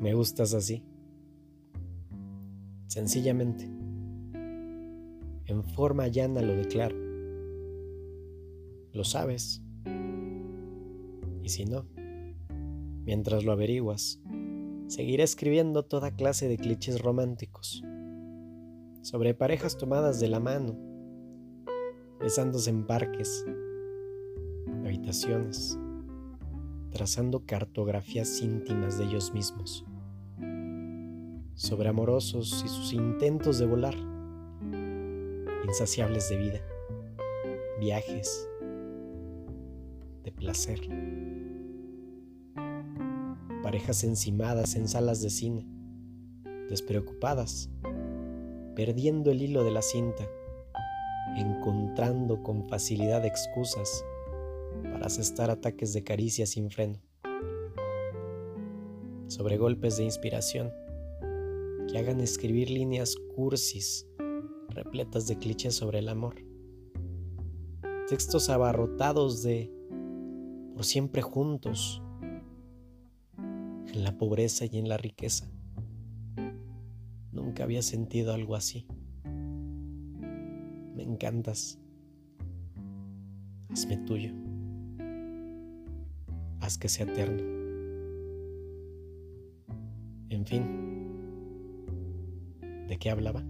gustas así. Sencillamente, en forma llana lo declaro. Lo sabes. Y si no, mientras lo averiguas, seguiré escribiendo toda clase de clichés románticos sobre parejas tomadas de la mano, besándose en parques, habitaciones, trazando cartografías íntimas de ellos mismos, sobre amorosos y sus intentos de volar, insaciables de vida, viajes, de placer, parejas encimadas en salas de cine, despreocupadas, perdiendo el hilo de la cinta, encontrando con facilidad excusas para asestar ataques de caricia sin freno, sobre golpes de inspiración que hagan escribir líneas cursis repletas de clichés sobre el amor, textos abarrotados de por siempre juntos, en la pobreza y en la riqueza. Nunca había sentido algo así. Me encantas. Hazme tuyo haz que sea eterno. En fin, ¿de qué hablaba?